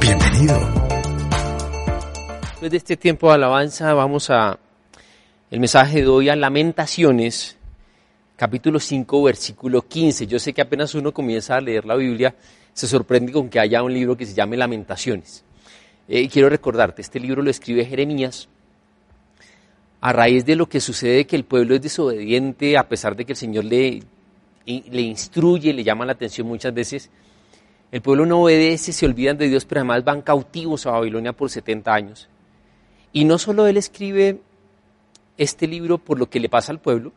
Bienvenido. Después de este tiempo de alabanza vamos a el mensaje de hoy a Lamentaciones, capítulo 5, versículo 15. Yo sé que apenas uno comienza a leer la Biblia, se sorprende con que haya un libro que se llame Lamentaciones. Eh, quiero recordarte, este libro lo escribe Jeremías a raíz de lo que sucede que el pueblo es desobediente, a pesar de que el Señor le, le instruye, le llama la atención muchas veces el pueblo no obedece, se olvidan de Dios, pero además van cautivos a Babilonia por 70 años. Y no solo él escribe este libro por lo que le pasa al pueblo,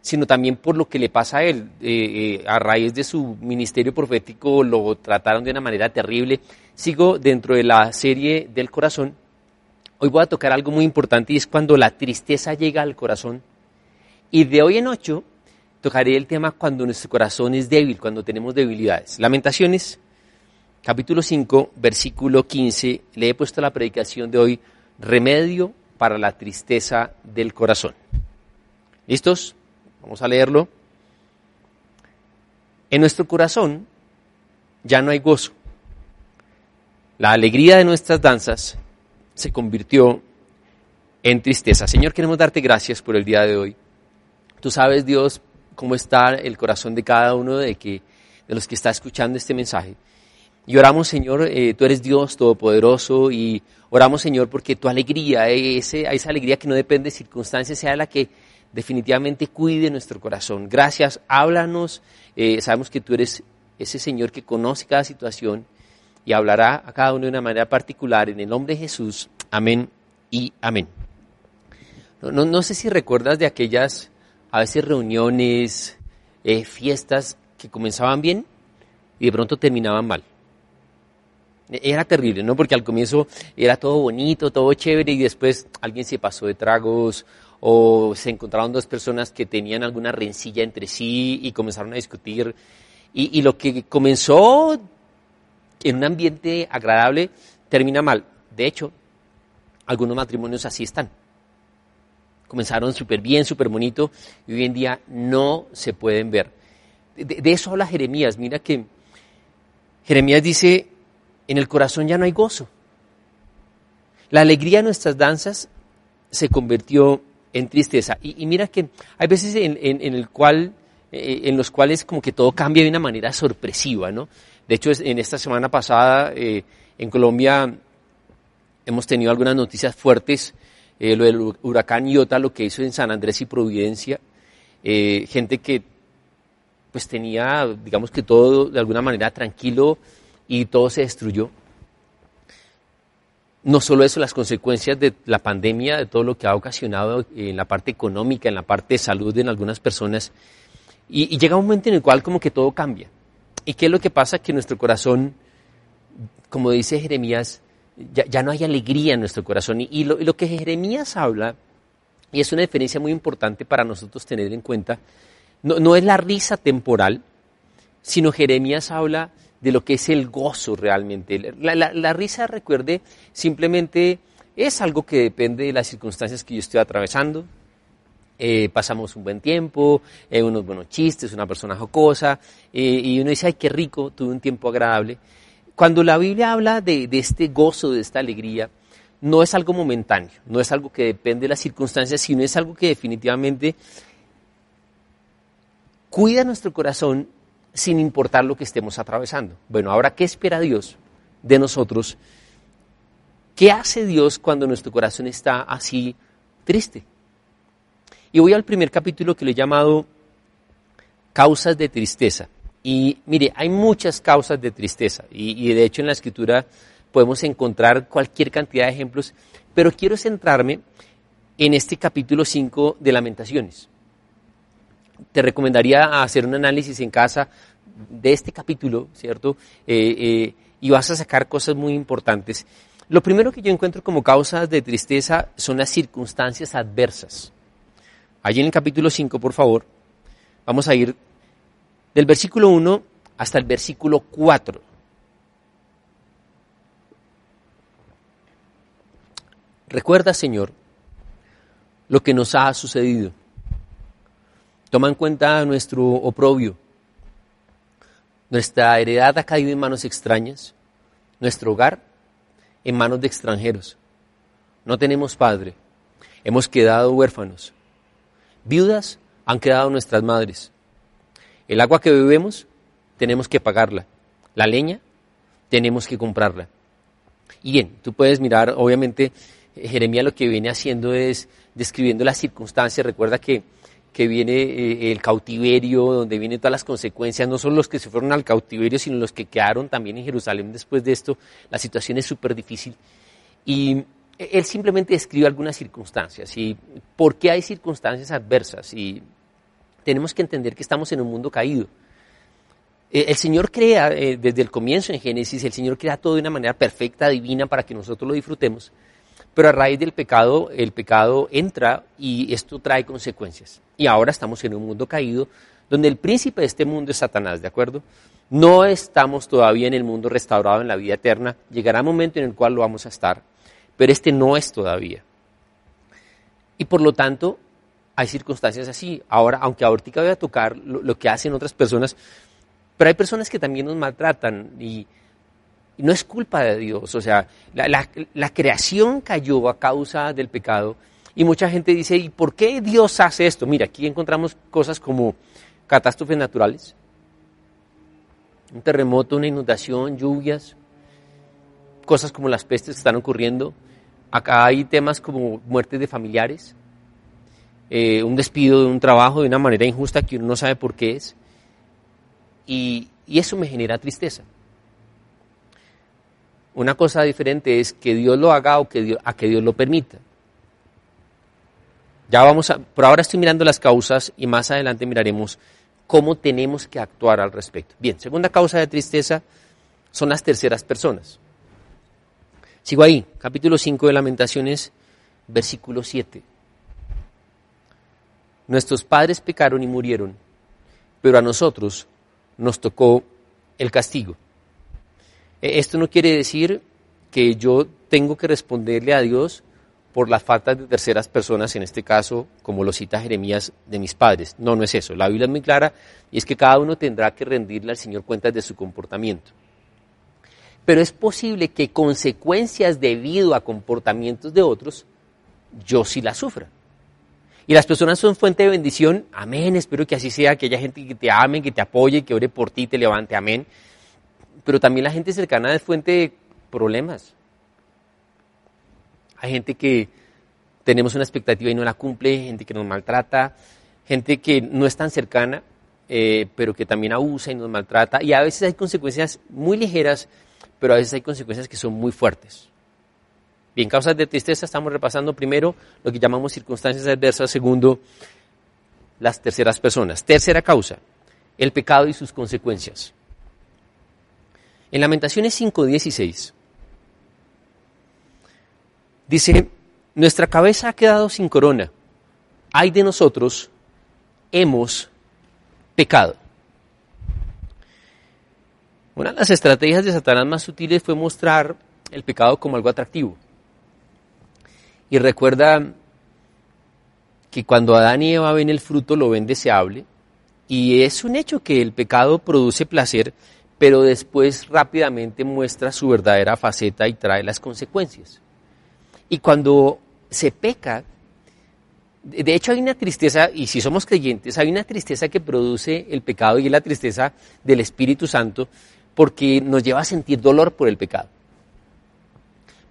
sino también por lo que le pasa a él. Eh, eh, a raíz de su ministerio profético lo trataron de una manera terrible. Sigo dentro de la serie del corazón. Hoy voy a tocar algo muy importante y es cuando la tristeza llega al corazón. Y de hoy en ocho tocaré el tema cuando nuestro corazón es débil, cuando tenemos debilidades. Lamentaciones, capítulo 5, versículo 15, le he puesto la predicación de hoy, remedio para la tristeza del corazón. ¿Listos? Vamos a leerlo. En nuestro corazón ya no hay gozo. La alegría de nuestras danzas se convirtió en tristeza. Señor, queremos darte gracias por el día de hoy. Tú sabes, Dios, cómo está el corazón de cada uno de, que, de los que está escuchando este mensaje. Y oramos, Señor, eh, tú eres Dios todopoderoso y oramos, Señor, porque tu alegría, ese, esa alegría que no depende de circunstancias, sea la que definitivamente cuide nuestro corazón. Gracias, háblanos. Eh, sabemos que tú eres ese Señor que conoce cada situación y hablará a cada uno de una manera particular. En el nombre de Jesús, amén y amén. No sé si recuerdas de aquellas a veces reuniones, eh, fiestas que comenzaban bien y de pronto terminaban mal. E-, era terrible, ¿no? Porque al comienzo era todo bonito, todo chévere y después alguien se pasó de tragos o se encontraron dos personas que tenían alguna rencilla entre sí y comenzaron a discutir. Y, y lo que comenzó en un ambiente agradable termina mal. De hecho, algunos matrimonios así están comenzaron súper bien, súper bonito, y hoy en día no se pueden ver. De, eso habla Jeremías. Mira que Jeremías dice, en el corazón ya no hay gozo. La alegría de nuestras danzas se convirtió en tristeza. Y, mira que hay veces en, el cual, eh, en los cuales como que todo cambia de una manera sorpresiva, ¿no? De hecho, en esta semana pasada eh, en Colombia hemos tenido algunas noticias fuertes eh, lo del huracán Iota, lo que hizo en San Andrés y Providencia, eh, gente que pues tenía, digamos que todo de alguna manera tranquilo y todo se destruyó. No solo eso, las consecuencias de la pandemia, de todo lo que ha ocasionado en la parte económica, en la parte de salud en algunas personas. Y, y llega un momento en el cual como que todo cambia. ¿Y qué es lo que pasa? Que nuestro corazón, como dice Jeremías, ya, no hay alegría en nuestro corazón. Y, lo, que Jeremías habla, y es una diferencia muy importante para nosotros tener en cuenta, no, es la risa temporal, sino Jeremías habla de lo que es el gozo realmente. La, risa, recuerde, simplemente es algo que depende de las circunstancias que yo estoy atravesando. Eh, pasamos un buen tiempo, eh, unos buenos chistes, una persona jocosa, eh, y uno dice, ay, qué rico, tuve un tiempo agradable. Cuando la Biblia habla de, este gozo, de esta alegría, no es algo momentáneo, no es algo que depende de las circunstancias, sino es algo que definitivamente cuida nuestro corazón sin importar lo que estemos atravesando. Bueno, ahora, ¿qué espera Dios de nosotros ¿Qué hace Dios cuando nuestro corazón está así triste? Y voy al primer capítulo que le he llamado Causas de Tristeza. Y mire, hay muchas causas de tristeza y, de hecho en la escritura podemos encontrar cualquier cantidad de ejemplos, pero quiero centrarme en este capítulo 5 de Lamentaciones. Te recomendaría hacer un análisis en casa de este capítulo, ¿cierto? Eh, eh, y vas a sacar cosas muy importantes. Lo primero que yo encuentro como causas de tristeza son las circunstancias adversas. Allí en el capítulo 5, por favor, vamos a ir del versículo 1 hasta el versículo 4. Recuerda, Señor, lo que nos ha sucedido. Toma en cuenta nuestro oprobio. Nuestra heredad ha caído en manos extrañas, nuestro hogar en manos de extranjeros. No tenemos padre, hemos quedado huérfanos. Viudas han quedado nuestras madres. El agua que bebemos tenemos que pagarla. La leña tenemos que comprarla. Y bien, tú puedes mirar, obviamente, Jeremías lo que viene haciendo es describiendo las circunstancias. Recuerda que, que viene eh, el cautiverio, donde vienen todas las consecuencias, no solo los que se fueron al cautiverio, sino los que quedaron también en Jerusalén después de esto. La situación es súper difícil. Y él simplemente describe algunas circunstancias. ¿Y por qué hay circunstancias adversas? Y tenemos que entender que estamos en un mundo caído. Eh, el Señor crea, eh, desde el comienzo en Génesis, el Señor crea todo de una manera perfecta, divina, para que nosotros lo disfrutemos. Pero a raíz del pecado, el pecado entra y esto trae consecuencias. Y ahora estamos en un mundo caído, donde el príncipe de este mundo es Satanás, ¿de acuerdo? No estamos todavía en el mundo restaurado en la vida eterna. Llegará un momento en el cual lo vamos a estar, pero este no es todavía. Y por lo tanto, hay circunstancias así. Ahora, aunque ahorita voy a tocar lo, que hacen otras personas, pero hay personas que también nos maltratan y, no es culpa de Dios. O sea, la, creación cayó a causa del pecado y mucha gente dice, ¿y por qué Dios hace esto? Mira, aquí encontramos cosas como catástrofes naturales, un terremoto, una inundación, lluvias, cosas como las pestes que están ocurriendo. Acá hay temas como muertes de familiares, eh, un despido de un trabajo de una manera injusta que uno no sabe por qué es. Y, eso me genera tristeza. Una cosa diferente es que Dios lo haga o que Dios, a que Dios lo permita. Ya vamos a, por ahora estoy mirando las causas y más adelante miraremos cómo tenemos que actuar al respecto. Bien, segunda causa de tristeza son las terceras personas. Sigo ahí, capítulo 5 de Lamentaciones, versículo 7. Nuestros padres pecaron y murieron, pero a nosotros nos tocó el castigo. E, esto no quiere decir que yo tengo que responderle a Dios por las faltas de terceras personas, en este caso, como lo cita Jeremías, de mis padres. No, no es eso. La Biblia es muy clara y es que cada uno tendrá que rendirle al Señor cuentas de su comportamiento. Pero es posible que consecuencias debido a comportamientos de otros, yo sí las sufra. Y las personas son fuente de bendición, amén, espero que así sea, que haya gente que te ame, que te apoye, que ore por ti, te levante, amén. Pero también la gente cercana es fuente de problemas. Hay gente que tenemos una expectativa y no la cumple, gente que nos maltrata, gente que no es tan cercana, eh, pero que también abusa y nos maltrata. Y a veces hay consecuencias muy ligeras, pero a veces hay consecuencias que son muy fuertes. Bien, causas de tristeza estamos repasando primero lo que llamamos circunstancias adversas, segundo las terceras personas. Tercera causa, el pecado y sus consecuencias. En Lamentaciones 5:16 dice, nuestra cabeza ha quedado sin corona, hay de nosotros, hemos pecado. Una de las estrategias de Satanás más sutiles fue mostrar el pecado como algo atractivo. Y recuerda que cuando Adán y Eva ven el fruto lo ven deseable y es un hecho que el pecado produce placer, pero después rápidamente muestra su verdadera faceta y trae las consecuencias. Y cuando se peca, de hecho hay una tristeza, y si somos creyentes, hay una tristeza que produce el pecado y es la tristeza del Espíritu Santo porque nos lleva a sentir dolor por el pecado.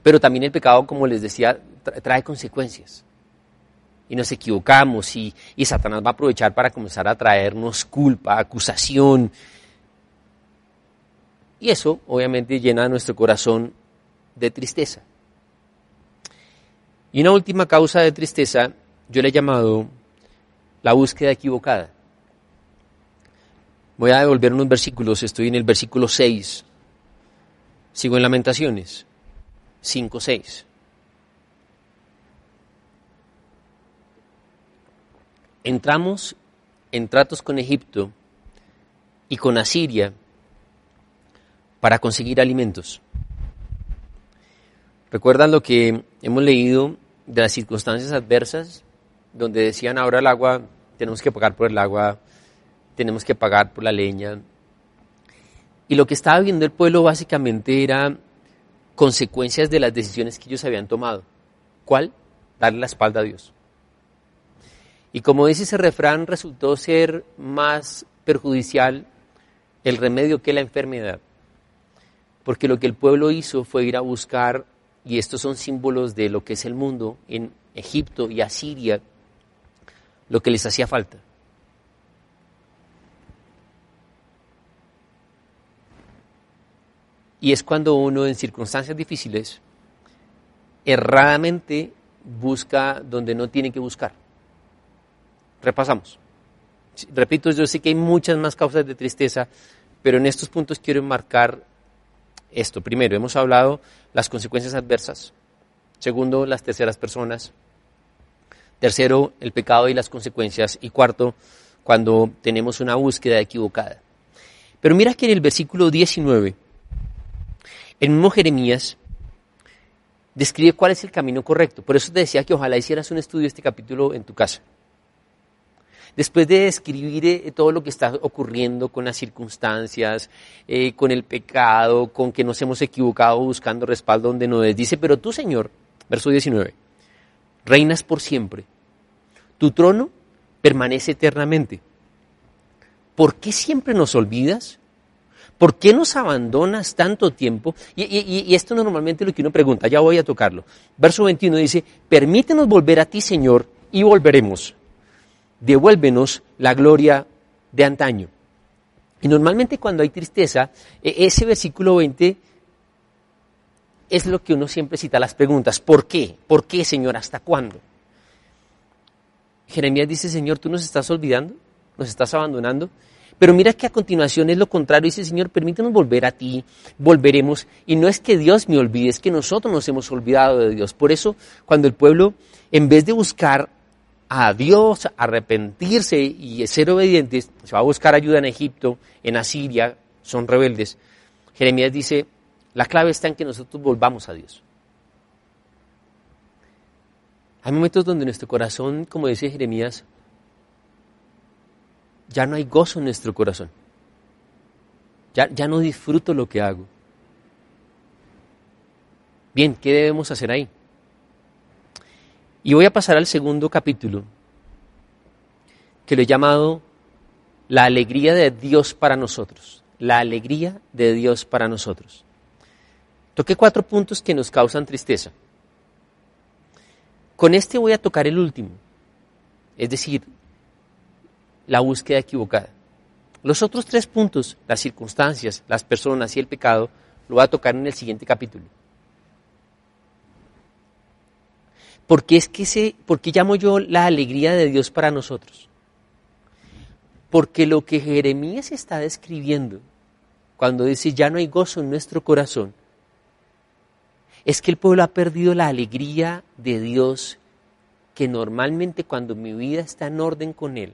Pero también el pecado, como les decía, trae consecuencias. Y nos equivocamos y, y Satanás va a aprovechar para comenzar a traernos culpa, acusación. Y eso obviamente llena nuestro corazón de tristeza. Y una última causa de tristeza yo le he llamado la búsqueda equivocada. Voy a devolver unos versículos, estoy en el versículo 6. Sigo en Lamentaciones 5, 6. Entramos en tratos con Egipto y con Asiria para conseguir alimentos. ¿Recuerdan lo que hemos leído de las circunstancias adversas, donde decían ahora el agua, tenemos que pagar por el agua, tenemos que pagar por la leña. Y lo que estaba viendo el pueblo básicamente era consecuencias de las decisiones que ellos habían tomado. ¿Cuál? Darle la espalda a Dios. Y como dice ese refrán, resultó ser más perjudicial el remedio que la enfermedad. Porque lo que el pueblo hizo fue ir a buscar y estos son símbolos de lo que es el mundo en Egipto y Asiria, lo que les hacía falta. Y es cuando uno en circunstancias difíciles erradamente busca donde no tiene que buscar. Repasamos. Repito, yo sé que hay muchas más causas de tristeza, pero en estos puntos quiero enmarcar esto. Primero, hemos hablado las consecuencias adversas. Segundo, las terceras personas. Tercero, el pecado y las consecuencias. Y cuarto, cuando tenemos una búsqueda equivocada. Pero mira que en el versículo 19, el mismo Jeremías describe cuál es el camino correcto. Por eso te decía que ojalá hicieras un estudio de este capítulo en tu casa después de describir eh, todo lo que está ocurriendo con las circunstancias, eh, con el pecado, con que nos hemos equivocado buscando respaldo donde no es, dice, pero tú, Señor, verso 19, reinas por siempre, tu trono permanece eternamente. ¿Por qué siempre nos olvidas? ¿Por qué nos abandonas tanto tiempo? Y, y, esto normalmente es lo que uno pregunta, ya voy a tocarlo. Verso 21 dice, permítenos volver a ti, Señor, y volveremos devuélvenos la gloria de antaño. Y normalmente cuando hay tristeza, e, ese versículo 20 es lo que uno siempre cita las preguntas. ¿Por qué? ¿Por qué, Señor? ¿Hasta cuándo? Jeremías dice, Señor, tú nos estás olvidando, nos estás abandonando. Pero mira que a continuación es lo contrario, dice, Señor, permítanos volver a ti, volveremos. Y no es que Dios me olvide, es que nosotros nos hemos olvidado de Dios. Por eso, cuando el pueblo, en vez de buscar a Dios, arrepentirse y ser obedientes, se va a buscar ayuda en Egipto, en Asiria, son rebeldes. Jeremías dice, la clave está en que nosotros volvamos a Dios. Hay momentos donde nuestro corazón, como dice Jeremías, ya no hay gozo en nuestro corazón. Ya, ya no disfruto lo que hago. Bien, ¿qué debemos hacer ahí? Y voy a pasar al segundo capítulo, que lo he llamado La alegría de Dios para nosotros. La alegría de Dios para nosotros. Toqué cuatro puntos que nos causan tristeza. Con este voy a tocar el último, es decir, la búsqueda equivocada. Los otros tres puntos, las circunstancias, las personas y el pecado, lo voy a tocar en el siguiente capítulo. ¿Por qué, es que se, ¿Por qué llamo yo la alegría de Dios para nosotros? Porque lo que Jeremías está describiendo cuando dice ya no hay gozo en nuestro corazón, es que el pueblo ha perdido la alegría de Dios que normalmente cuando mi vida está en orden con Él,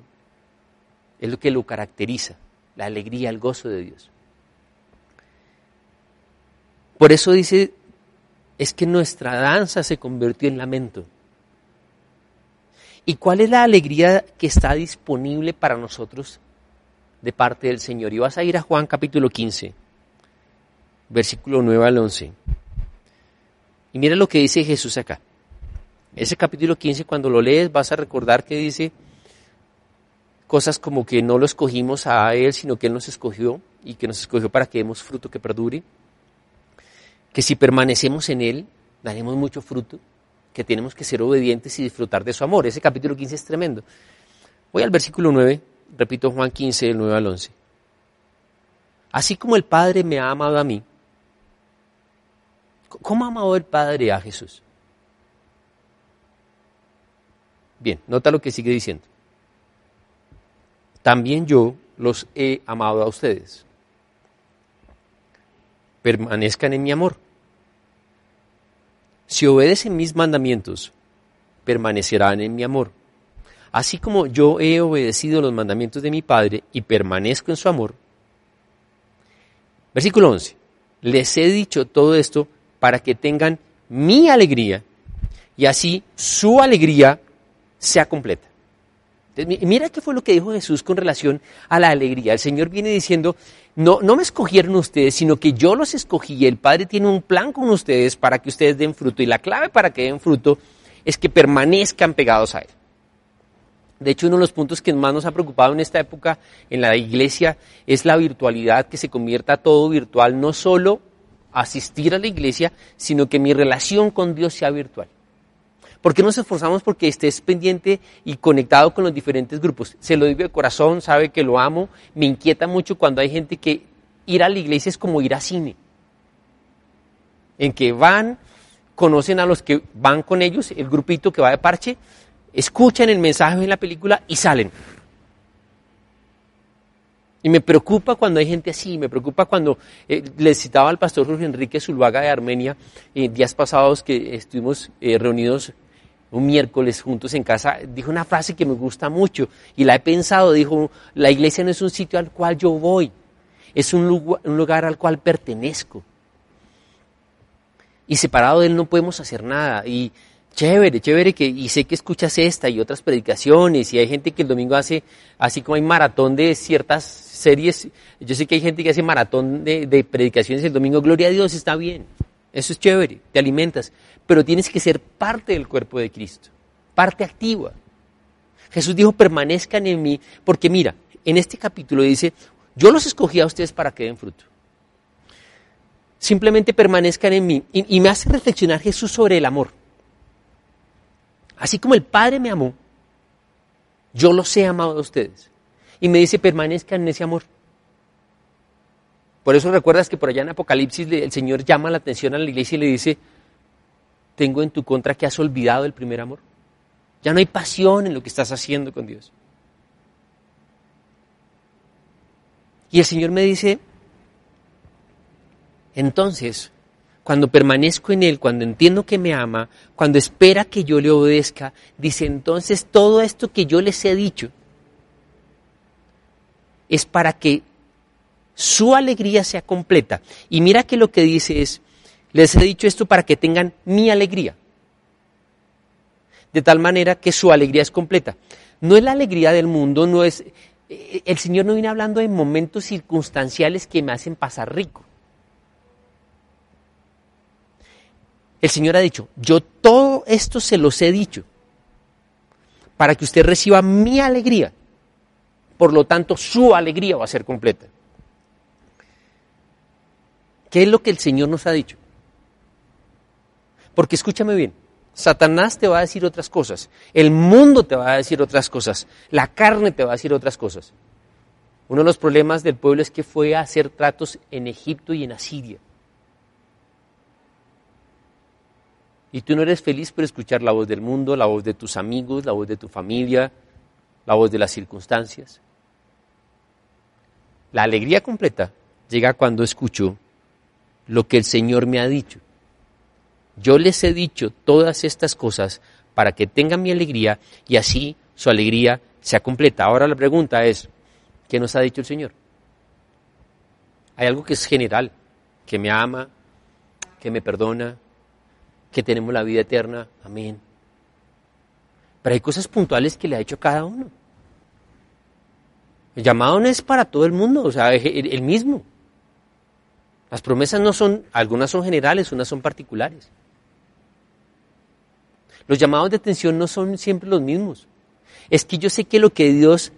es lo que lo caracteriza, la alegría, el gozo de Dios. Por eso dice es que nuestra danza se convirtió en lamento. ¿Y cuál es la alegría que está disponible para nosotros de parte del Señor? Y vas a ir a Juan capítulo 15, versículo 9 al 11. Y mira lo que dice Jesús acá. Ese capítulo 15, cuando lo lees, vas a recordar que dice cosas como que no lo escogimos a Él, sino que Él nos escogió y que nos escogió para que demos fruto que perdure que si permanecemos en Él, daremos mucho fruto, que tenemos que ser obedientes y disfrutar de su amor. Ese capítulo 15 es tremendo. Voy al versículo 9, repito Juan 15, del 9 al 11. Así como el Padre me ha amado a mí, ¿cómo ha amado el Padre a Jesús? Bien, nota lo que sigue diciendo. También yo los he amado a ustedes. Permanezcan en mi amor. Si obedecen mis mandamientos, permanecerán en mi amor. Así como yo he obedecido los mandamientos de mi Padre y permanezco en su amor, Versículo 11. Les he dicho todo esto para que tengan mi alegría y así su alegría sea completa. Mira qué fue lo que dijo Jesús con relación a la alegría. El Señor viene diciendo, no, no me escogieron ustedes, sino que yo los escogí. El Padre tiene un plan con ustedes para que ustedes den fruto. Y la clave para que den fruto es que permanezcan pegados a Él. De hecho, uno de los puntos que más nos ha preocupado en esta época en la iglesia es la virtualidad, que se convierta todo virtual, no solo asistir a la iglesia, sino que mi relación con Dios sea virtual. ¿Por qué nos esforzamos porque estés pendiente y conectado con los diferentes grupos? Se lo digo de corazón, sabe que lo amo, me inquieta mucho cuando hay gente que ir a la iglesia es como ir a cine, en que van, conocen a los que van con ellos, el grupito que va de parche, escuchan el mensaje en la película y salen. Y me preocupa cuando hay gente así, me preocupa cuando eh, le citaba al pastor Jorge Enrique Zulvaga de Armenia, eh, días pasados que estuvimos eh, reunidos un miércoles juntos en casa, dijo una frase que me gusta mucho y la he pensado, dijo, la iglesia no es un sitio al cual yo voy, es un lugar al cual pertenezco. Y separado de él no podemos hacer nada. Y Chévere, chévere, que, y sé que escuchas esta y otras predicaciones, y hay gente que el domingo hace, así como hay maratón de ciertas series, yo sé que hay gente que hace maratón de, de predicaciones el domingo, gloria a Dios, está bien, eso es chévere, te alimentas, pero tienes que ser parte del cuerpo de Cristo, parte activa. Jesús dijo, permanezcan en mí, porque mira, en este capítulo dice, yo los escogí a ustedes para que den fruto. Simplemente permanezcan en mí. y me hace reflexionar Jesús sobre el amor. Así como el Padre me amó, yo los he amado a ustedes. Y me dice, permanezcan en ese amor. Por eso recuerdas que por allá en Apocalipsis el Señor llama la atención a la iglesia y le dice, tengo en tu contra que has olvidado el primer amor. Ya no hay pasión en lo que estás haciendo con Dios. Y el Señor me dice, entonces, cuando permanezco en Él, cuando entiendo que me ama, cuando espera que yo le obedezca, dice entonces todo esto que yo les he dicho es para que su alegría sea completa. Y mira que lo que dice es, les he dicho esto para que tengan mi alegría. De tal manera que su alegría es completa. No es la alegría del mundo, no es... Eh, el Señor no viene hablando de momentos circunstanciales que me hacen pasar rico. El Señor ha dicho, yo todo esto se los he dicho para que usted reciba mi alegría. Por lo tanto, su alegría va a ser completa. ¿Qué es lo que el Señor nos ha dicho? Porque escúchame bien, Satanás te va a decir otras cosas, el mundo te va a decir otras cosas, la carne te va a decir otras cosas. Uno de los problemas del pueblo es que fue a hacer tratos en Egipto y en Asiria. Y tú no eres feliz por escuchar la voz del mundo, la voz de tus amigos, la voz de tu familia, la voz de las circunstancias. La alegría completa llega cuando escucho lo que el Señor me ha dicho. Yo les he dicho todas estas cosas para que tengan mi alegría y así su alegría sea completa. Ahora la pregunta es, ¿qué nos ha dicho el Señor? Hay algo que es general, que me ama, que me perdona, que tenemos la vida eterna. Amén. Pero hay cosas puntuales que le ha hecho cada uno. El llamado no es para todo el mundo, o sea, el mismo. Las promesas no son, algunas son generales, unas son particulares. Los llamados de atención no son siempre los mismos. Es que yo sé que lo que Dios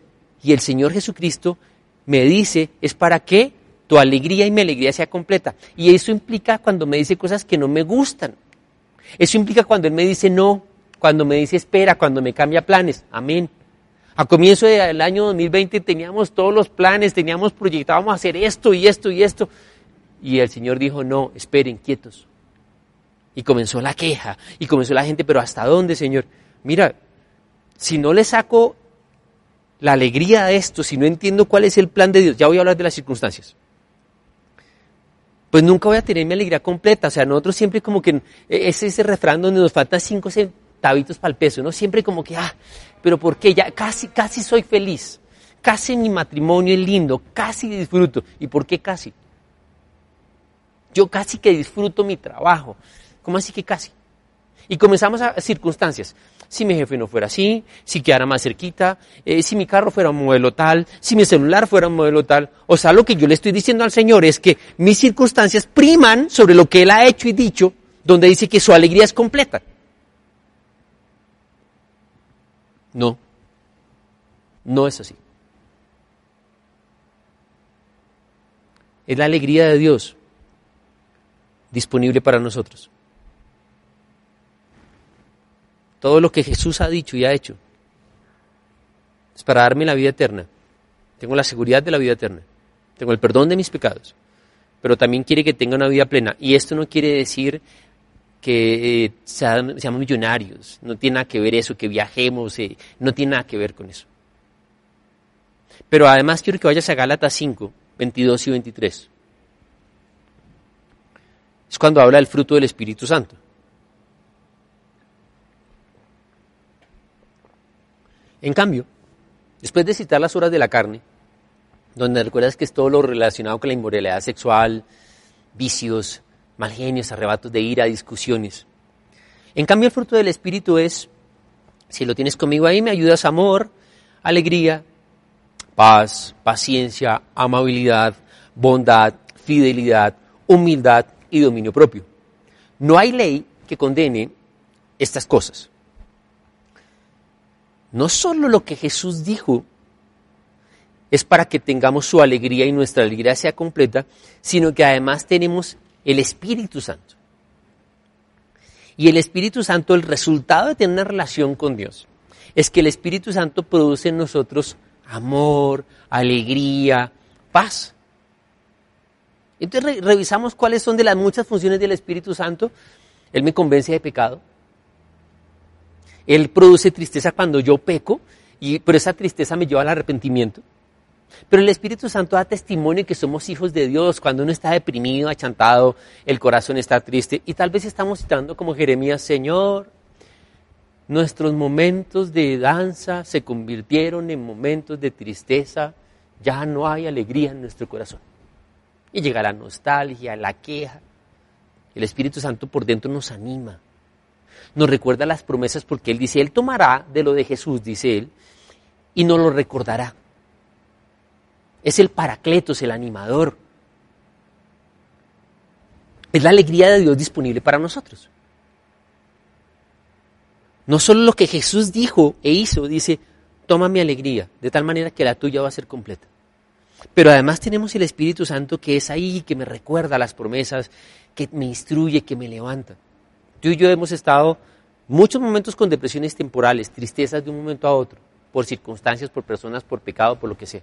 y el Señor Jesucristo me dice es para que tu alegría y mi alegría sea completa. Y eso implica cuando me dice cosas que no me gustan. Eso implica cuando Él me dice no, cuando me dice espera, cuando me cambia planes. Amén. A comienzo del año 2020 teníamos todos los planes, teníamos a hacer esto y esto y esto. Y el Señor dijo, no, esperen, quietos. Y comenzó la queja, y comenzó la gente, pero ¿hasta dónde, Señor? Mira, si no le saco la alegría de esto, si no entiendo cuál es el plan de Dios, ya voy a hablar de las circunstancias, pues nunca voy a tener mi alegría completa. O sea, nosotros siempre como que, es ese refrán donde nos faltan cinco centavitos para el peso, ¿no? Siempre como que, ah, pero ¿por qué? Ya casi, casi soy feliz, casi mi matrimonio es lindo, casi disfruto. ¿Y por qué casi? Yo casi que disfruto mi trabajo. ¿Cómo así que casi? Y comenzamos a circunstancias. Si mi jefe no fuera así, si quedara más cerquita, eh, si mi carro fuera un modelo tal, si mi celular fuera un modelo tal. O sea, lo que yo le estoy diciendo al Señor es que mis circunstancias priman sobre lo que Él ha hecho y dicho, donde dice que su alegría es completa. No, no es así. Es la alegría de Dios disponible para nosotros. Todo lo que Jesús ha dicho y ha hecho es para darme la vida eterna. Tengo la seguridad de la vida eterna. Tengo el perdón de mis pecados. Pero también quiere que tenga una vida plena. Y esto no quiere decir que eh, seamos, millonarios. No tiene nada que ver eso, que viajemos. Eh, no tiene nada que ver con eso. Pero además quiero que vayas a Gálatas 5, 22 y 23 es cuando habla del fruto del Espíritu Santo. En cambio, después de citar las horas de la carne, donde recuerdas que es todo lo relacionado con la inmoralidad sexual, vicios, mal genios, arrebatos de ira, discusiones. En cambio, el fruto del Espíritu es, si lo tienes conmigo ahí, me ayudas amor, alegría, paz, paciencia, amabilidad, bondad, fidelidad, humildad, y dominio propio. No hay ley que condene estas cosas. No solo lo que Jesús dijo es para que tengamos su alegría y nuestra alegría sea completa, sino que además tenemos el Espíritu Santo. Y el Espíritu Santo, el resultado de tener una relación con Dios, es que el Espíritu Santo produce en nosotros amor, alegría, paz. Entonces revisamos cuáles son de las muchas funciones del Espíritu Santo. Él me convence de pecado. Él produce tristeza cuando yo peco, y, pero esa tristeza me lleva al arrepentimiento. Pero el Espíritu Santo da testimonio que somos hijos de Dios cuando uno está deprimido, achantado, el corazón está triste. Y tal vez estamos citando como Jeremías, Señor, nuestros momentos de danza se convirtieron en momentos de tristeza, ya no hay alegría en nuestro corazón. Y llega la nostalgia, la queja. El Espíritu Santo por dentro nos anima. Nos recuerda las promesas porque Él dice, Él tomará de lo de Jesús, dice Él, y nos lo recordará. Es el paracletos, el animador. Es la alegría de Dios disponible para nosotros. No solo lo que Jesús dijo e hizo, dice, toma mi alegría, de tal manera que la tuya va a ser completa. Pero además tenemos el Espíritu Santo que es ahí, que me recuerda las promesas, que me instruye, que me levanta. Tú y yo hemos estado muchos momentos con depresiones temporales, tristezas de un momento a otro, por circunstancias, por personas, por pecado, por lo que sea.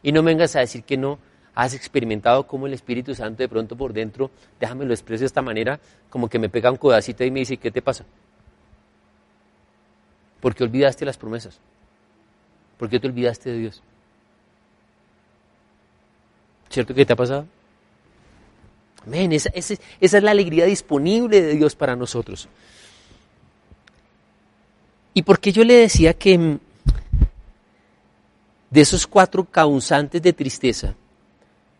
Y no vengas a decir que no has experimentado cómo el Espíritu Santo de pronto por dentro, déjame lo expreso de esta manera, como que me pega un codacito y me dice, ¿qué te pasa? ¿Por qué olvidaste las promesas? ¿Por qué te olvidaste de Dios? ¿Cierto que te ha pasado? Amén, esa, es la alegría disponible de Dios para nosotros. ¿Y por qué yo le decía que mm, de esos cuatro causantes de tristeza,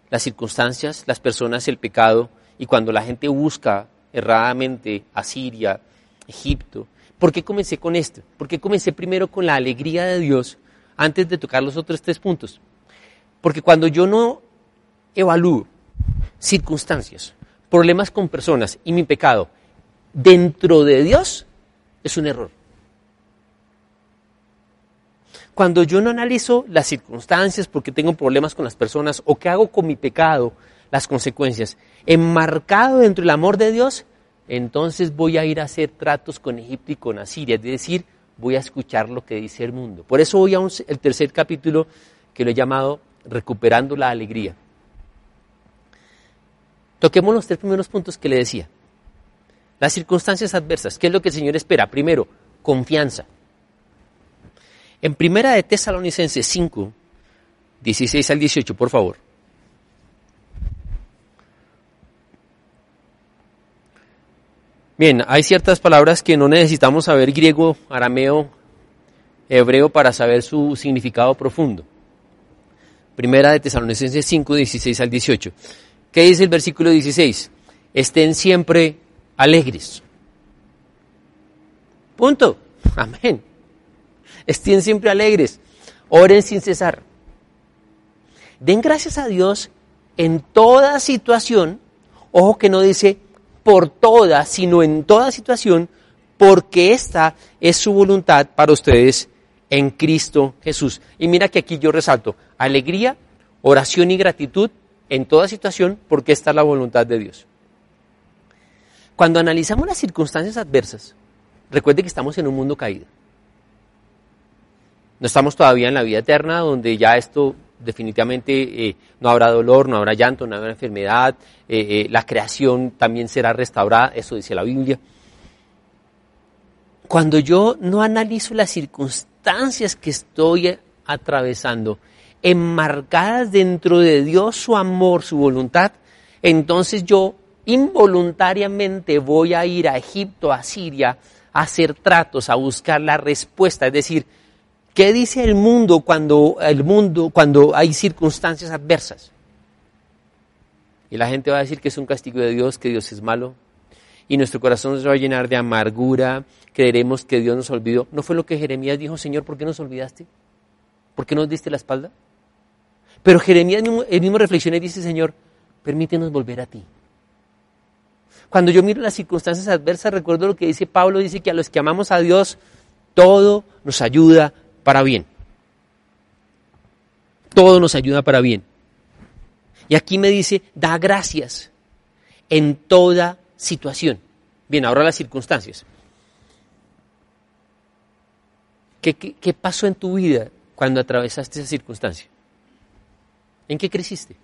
las circunstancias, las personas, el pecado, y cuando la gente busca erradamente a Siria, Egipto, ¿por qué comencé con esto? ¿Por qué comencé primero con la alegría de Dios antes de tocar los otros tres puntos? Porque cuando yo no evalúo circunstancias, problemas con personas y mi pecado dentro de Dios, es un error. Cuando yo no analizo las circunstancias porque tengo problemas con las personas o qué hago con mi pecado, las consecuencias, enmarcado dentro del amor de Dios, entonces voy a ir a hacer tratos con Egipto y con Asiria, es decir, voy a escuchar lo que dice el mundo. Por eso voy a un, el tercer capítulo que lo he llamado Recuperando la Alegría. Toquemos los tres primeros puntos que le decía. Las circunstancias adversas. ¿Qué es lo que el Señor espera? Primero, confianza. En primera de Tesalonicenses 5, 16 al 18, por favor. Bien, hay ciertas palabras que no necesitamos saber griego, arameo, hebreo para saber su significado profundo. Primera de Tesalonicenses 5, 16 al 18. ¿Qué dice el versículo 16? Estén siempre alegres. Punto. Amén. Estén siempre alegres. Oren sin cesar. Den gracias a Dios en toda situación. Ojo que no dice por toda, sino en toda situación, porque esta es su voluntad para ustedes en Cristo Jesús. Y mira que aquí yo resalto alegría, oración y gratitud en toda situación, porque esta es la voluntad de Dios. Cuando analizamos las circunstancias adversas, recuerde que estamos en un mundo caído. No estamos todavía en la vida eterna, donde ya esto definitivamente eh, no habrá dolor, no habrá llanto, no habrá enfermedad, eh, eh, la creación también será restaurada, eso dice la Biblia. Cuando yo no analizo las circunstancias que estoy atravesando, enmarcadas dentro de Dios, su amor, su voluntad, entonces yo involuntariamente voy a ir a Egipto, a Siria, a hacer tratos, a buscar la respuesta, es decir, ¿Qué dice el mundo cuando, el mundo cuando hay circunstancias adversas? Y la gente va a decir que es un castigo de Dios, que Dios es malo. Y nuestro corazón se va a llenar de amargura, creeremos que Dios nos olvidó. ¿No fue lo que Jeremías dijo, Señor, ¿por qué nos olvidaste? ¿Por qué nos diste la espalda? Pero Jeremías mismo, mismo reflexiona y dice, Señor, permítenos volver a ti. Cuando yo miro las circunstancias adversas, recuerdo lo que dice Pablo, dice que a los que amamos a Dios, todo nos ayuda para bien. Todo nos ayuda para bien. Y aquí me dice, da gracias en toda situación. Bien, ahora las circunstancias. ¿Qué, qué pasó en tu vida cuando atravesaste esa circunstancia? ¿En qué creciste?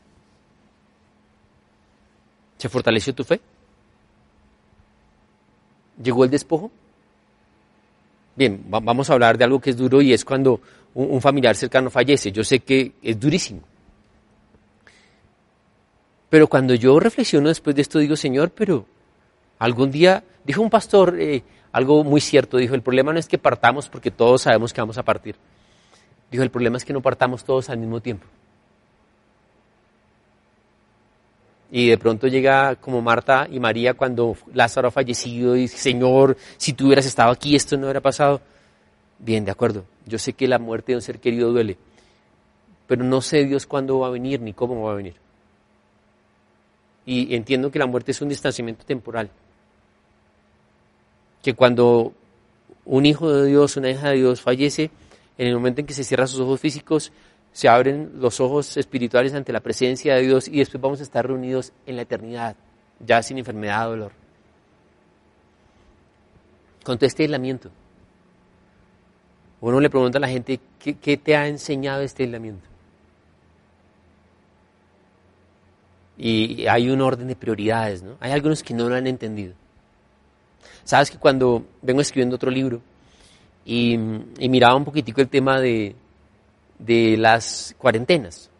¿Se fortaleció tu fe? ¿Llegó el despojo? Bien, vamos a hablar de algo que es duro y es cuando un, familiar cercano fallece. Yo sé que es durísimo. Pero cuando yo reflexiono después de esto, digo, Señor, pero algún día, dijo un pastor eh, algo muy cierto, dijo, el problema no es que partamos porque todos sabemos que vamos a partir. Dijo, el problema es que no partamos todos al mismo tiempo. Y de pronto llega como Marta y María cuando Lázaro fallecido y dice, Señor, si tú hubieras estado aquí, esto no hubiera pasado. Bien, de acuerdo. Yo sé que la muerte de un ser querido duele, pero no sé Dios cuándo va a venir ni cómo va a venir. Y entiendo que la muerte es un distanciamiento temporal. Que cuando un hijo de Dios, una hija de Dios fallece, en el momento en que se cierran sus ojos físicos, se abren los ojos espirituales ante la presencia de Dios y después vamos a estar reunidos en la eternidad, ya sin enfermedad o dolor. Con todo este aislamiento. Uno le pregunta a la gente, ¿qué, te ha enseñado este aislamiento? Y hay un orden de prioridades, ¿no? Hay algunos que no lo han entendido. Sabes que cuando vengo escribiendo otro libro y, y miraba un poquitico el tema de, de las cuarentenas,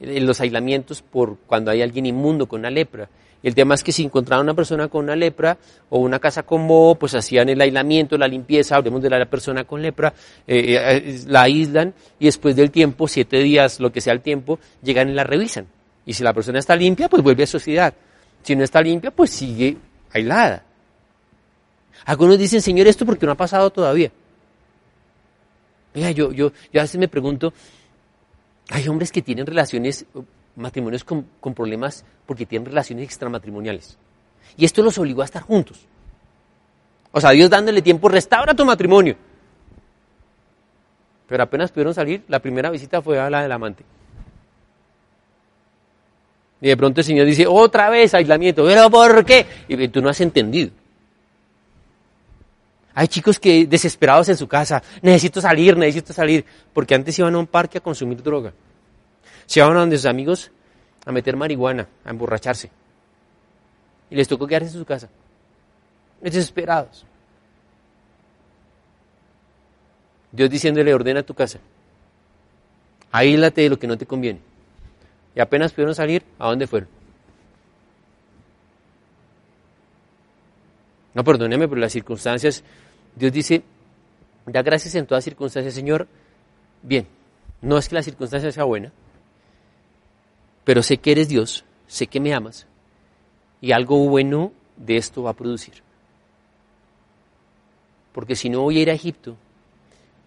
en los aislamientos por cuando hay alguien inmundo con una lepra. El tema es que si encontraban una persona con una lepra o una casa con moho, pues hacían el aislamiento, la limpieza, hablemos de la persona con lepra, eh, eh, la aíslan y después del tiempo, siete días, lo que sea el tiempo, llegan y la revisan. Y si la persona está limpia, pues vuelve a sociedad. Si no está limpia, pues sigue aislada. Algunos dicen, Señor, esto porque no ha pasado todavía. Mira, yo, yo, yo a veces me pregunto, hay hombres que tienen relaciones, matrimonios con, con problemas porque tienen relaciones extramatrimoniales. Y esto los obligó a estar juntos. O sea, Dios dándole tiempo, restaura tu matrimonio. Pero apenas pudieron salir, la primera visita fue a la del amante. Y de pronto el Señor dice, otra vez aislamiento, pero ¿por qué? Y tú no has entendido. Hay chicos que desesperados en su casa, necesito salir, necesito salir, porque antes iban a un parque a consumir droga. Se iban a donde sus amigos a meter marihuana, a emborracharse. Y les tocó quedarse en su casa. Desesperados. Dios diciéndole, ordena tu casa. Aílate de lo que no te conviene. Y apenas pudieron salir, ¿a dónde fueron? No, perdóneme, pero las circunstancias, Dios dice, da gracias en todas circunstancias, Señor. Bien, no es que la circunstancia sea buena, pero sé que eres Dios, sé que me amas, y algo bueno de esto va a producir. Porque si no voy a ir a Egipto,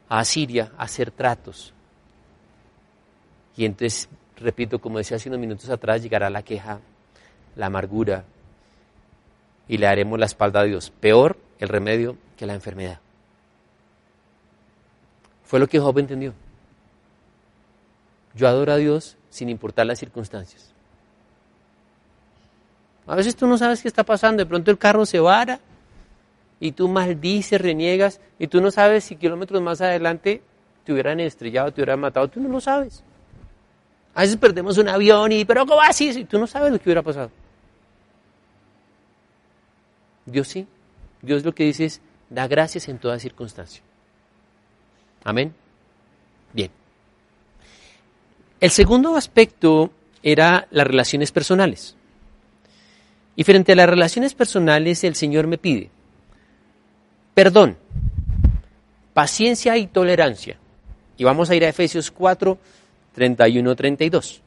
a Siria, a hacer tratos, y entonces, repito, como decía hace unos minutos atrás, llegará la queja, la amargura, y le haremos la espalda a Dios. Peor el remedio que la enfermedad. Fue lo que Job entendió. Yo adoro a Dios sin importar las circunstancias. A veces tú no sabes qué está pasando, de pronto el carro se vara y tú maldices, reniegas y tú no sabes si kilómetros más adelante te hubieran estrellado, te hubieran matado, tú no lo sabes. A veces perdemos un avión y, pero ¿cómo así? Y tú no sabes lo que hubiera pasado. Dios sí. Dios lo que dice es, da gracias en toda circunstancia. Amén. Bien. El segundo aspecto era las relaciones personales. Y frente a las relaciones personales, el Señor me pide perdón, paciencia y tolerancia. Y vamos a ir a Efesios 4, 31, 32.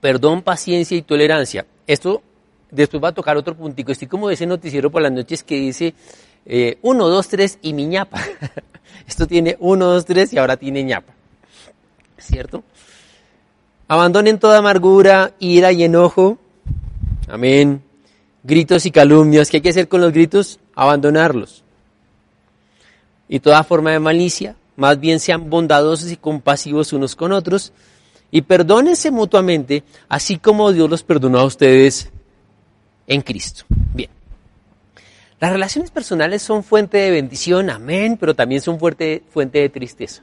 Perdón, paciencia y tolerancia. Esto después va a tocar otro puntico. Estoy como ese noticiero por las noches que dice 1, 2, 3 y mi ñapa. Esto tiene 1, 2, 3 y ahora tiene ñapa. ¿Cierto? Abandonen toda amargura, ira y enojo. Amén. Gritos y calumnias. ¿Qué hay que hacer con los gritos? Abandonarlos. Y toda forma de malicia. Más bien sean bondadosos y compasivos unos con otros. Y perdónense mutuamente, así como Dios los perdonó a ustedes en Cristo. Bien. Las relaciones personales son fuente de bendición, amén, pero también son fuente, fuente de tristeza.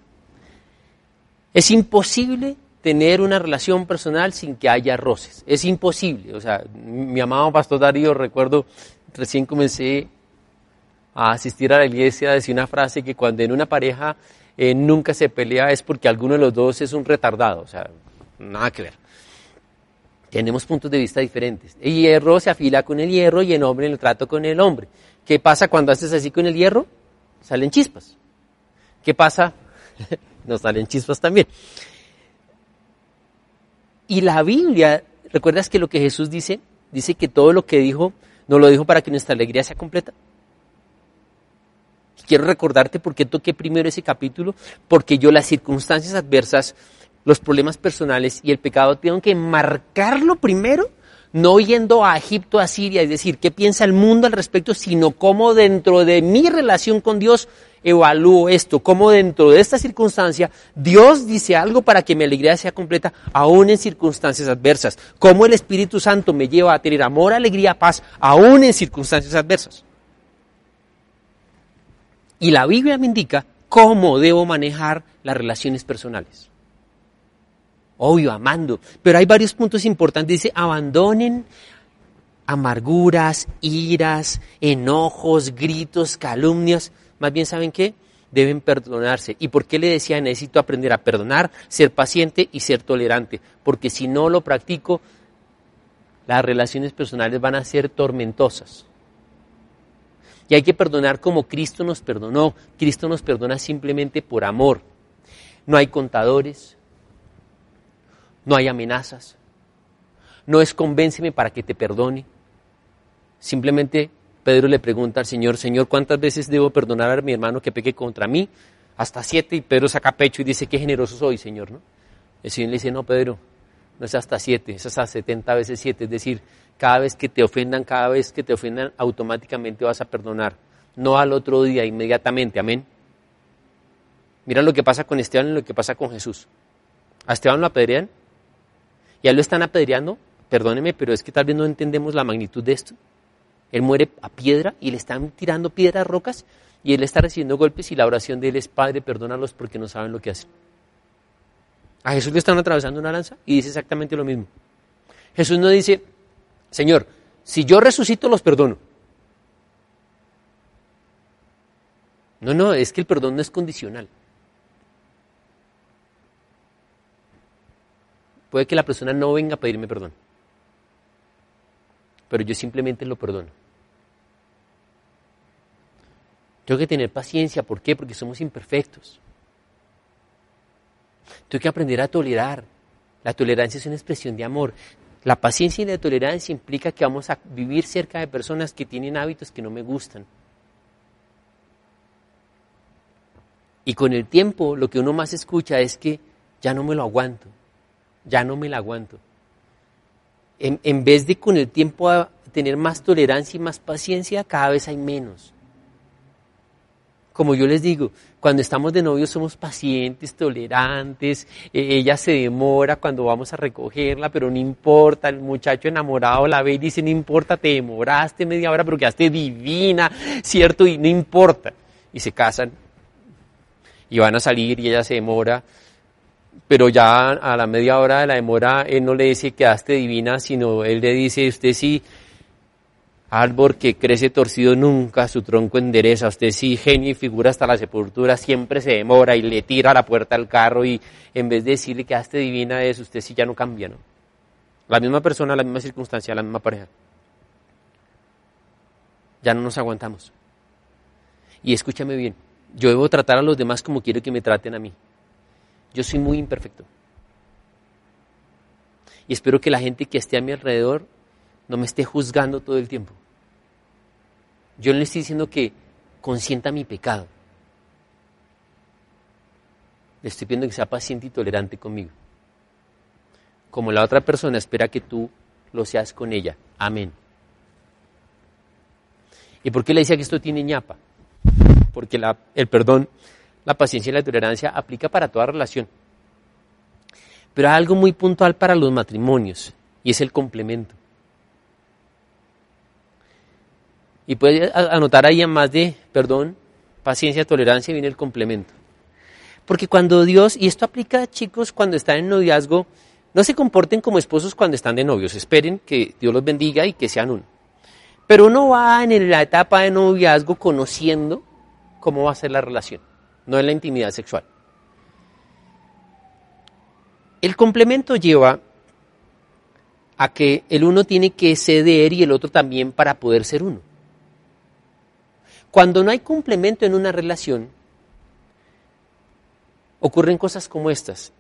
Es imposible tener una relación personal sin que haya roces. Es imposible. O sea, mi amado pastor Darío, recuerdo, recién comencé a asistir a la iglesia, decía una frase que cuando en una pareja eh, nunca se pelea es porque alguno de los dos es un retardado. O sea, nada que ver. Tenemos puntos de vista diferentes. El hierro se afila con el hierro y el hombre el trato con el hombre. ¿Qué pasa cuando haces así con el hierro? Salen chispas. ¿Qué pasa? Nos salen chispas también. Y la Biblia, ¿recuerdas que lo que Jesús dice? Dice que todo lo que dijo, no lo dijo para que nuestra alegría sea completa. Quiero recordarte por qué toqué primero ese capítulo, porque yo las circunstancias adversas, los problemas personales y el pecado tengo que marcarlo primero, no yendo a Egipto, a Siria, es decir, qué piensa el mundo al respecto, sino cómo dentro de mi relación con Dios evalúo esto, cómo dentro de esta circunstancia Dios dice algo para que mi alegría sea completa, aún en circunstancias adversas, cómo el Espíritu Santo me lleva a tener amor, alegría, paz, aún en circunstancias adversas. Y la Biblia me indica cómo debo manejar las relaciones personales. Obvio, amando. Pero hay varios puntos importantes. Dice, abandonen amarguras, iras, enojos, gritos, calumnias. Más bien, ¿saben qué? Deben perdonarse. ¿Y por qué le decía, necesito aprender a perdonar, ser paciente y ser tolerante? Porque si no lo practico, las relaciones personales van a ser tormentosas. Y hay que perdonar como Cristo nos perdonó. Cristo nos perdona simplemente por amor. No hay contadores, no hay amenazas, no es convénceme para que te perdone. Simplemente Pedro le pregunta al Señor, Señor, ¿cuántas veces debo perdonar a mi hermano que peque contra mí? Hasta siete, y Pedro saca pecho y dice, qué generoso soy, Señor, ¿no? El Señor le dice, no, Pedro, no es hasta siete, es hasta setenta veces siete, es decir, cada vez que te ofendan, cada vez que te ofendan, automáticamente vas a perdonar. No al otro día, inmediatamente. Amén. Mira lo que pasa con Esteban y lo que pasa con Jesús. ¿A Esteban lo apedrean? ¿Y a él lo están apedreando? Perdóneme, pero es que tal vez no entendemos la magnitud de esto. Él muere a piedra y le están tirando piedras, rocas, y él está recibiendo golpes y la oración de él es, Padre, perdónalos porque no saben lo que hacen. A Jesús le están atravesando una lanza y dice exactamente lo mismo. Jesús no dice, Señor, si yo resucito los perdono. No, no, es que el perdón no es condicional. Puede que la persona no venga a pedirme perdón, pero yo simplemente lo perdono. Tengo que tener paciencia, ¿por qué? Porque somos imperfectos. Tengo que aprender a tolerar. La tolerancia es una expresión de amor. La paciencia y la tolerancia implica que vamos a vivir cerca de personas que tienen hábitos que no me gustan. Y con el tiempo lo que uno más escucha es que ya no me lo aguanto, ya no me lo aguanto. En, en vez de con el tiempo tener más tolerancia y más paciencia, cada vez hay menos. Como yo les digo, cuando estamos de novios somos pacientes, tolerantes, e, ella se demora cuando vamos a recogerla, pero no importa, el muchacho enamorado la ve y dice, no importa, te demoraste media hora, pero quedaste divina, ¿cierto? Y no importa. Y se casan y van a salir y ella se demora, pero ya a la media hora de la demora él no le dice quedaste divina, sino él le dice, usted sí Árbol que crece torcido nunca su tronco endereza. Usted sí, genio y figura hasta la sepultura, siempre se demora y le tira a la puerta al carro y en vez de decirle que hazte divina es, usted sí ya no cambia, ¿no? La misma persona, la misma circunstancia, la misma pareja. Ya no nos aguantamos. Y escúchame bien, yo debo tratar a los demás como quiero que me traten a mí. Yo soy muy imperfecto. Y espero que la gente que esté a mi alrededor no me esté juzgando todo el tiempo. Yo le estoy diciendo que consienta mi pecado. Le estoy pidiendo que sea paciente y tolerante conmigo. Como la otra persona espera que tú lo seas con ella. Amén. ¿Y por qué le decía que esto tiene ñapa? Porque el perdón, la paciencia y la tolerancia aplica para toda relación. Pero hay algo muy puntual para los matrimonios y es el complemento. Y puede anotar ahí en más de perdón, paciencia, tolerancia, viene el complemento. Porque cuando Dios, y esto aplica chicos cuando están en noviazgo, no se comporten como esposos cuando están de novios, esperen que Dios los bendiga y que sean uno. Pero uno va en la etapa de noviazgo conociendo cómo va a ser la relación, no en la intimidad sexual. El complemento lleva a que el uno tiene que ceder y el otro también para poder ser uno. Cuando no hay complemento en una relación, ocurren cosas como estas.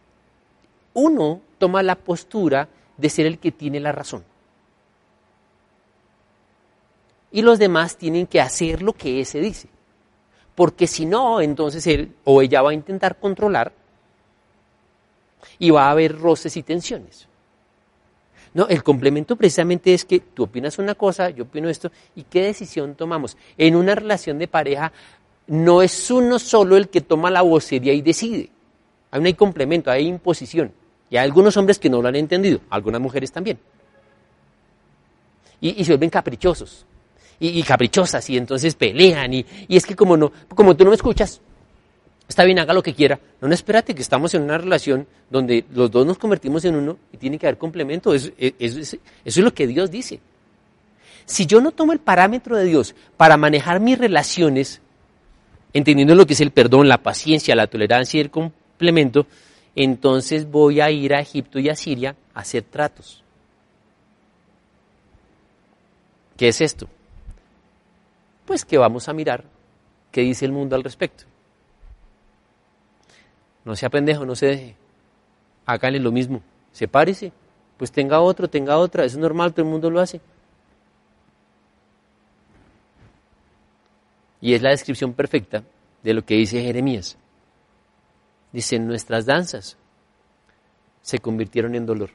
Uno toma la postura de ser el que tiene la razón. Y los demás tienen que hacer lo que ese dice. Porque si no, entonces él o ella va a intentar controlar y va a haber roces y tensiones. No, el complemento precisamente es que tú opinas una cosa, yo opino esto, y qué decisión tomamos. En una relación de pareja no es uno solo el que toma la vocería y decide. Hay complemento, hay imposición. Y hay algunos hombres que no lo han entendido, algunas mujeres también. Y, se vuelven caprichosos. Y, caprichosas, y entonces pelean. Y, y es que como, no, como tú no me escuchas, está bien, haga lo que quiera. No, no, espérate, que estamos en una relación donde los dos nos convertimos en uno y tiene que haber complemento. Eso, es lo que Dios dice. Si yo no tomo el parámetro de Dios para manejar mis relaciones, entendiendo lo que es el perdón, la paciencia, la tolerancia y el complemento, entonces voy a ir a Egipto y a Siria a hacer tratos. ¿Qué es esto? Pues que vamos a mirar qué dice el mundo al respecto. No sea pendejo, no se deje. Hágale lo mismo. Sepárese. Pues tenga otro, tenga otra. Eso es normal, todo el mundo lo hace. Y es la descripción perfecta de lo que dice Jeremías. Dice, nuestras danzas se convirtieron en dolor.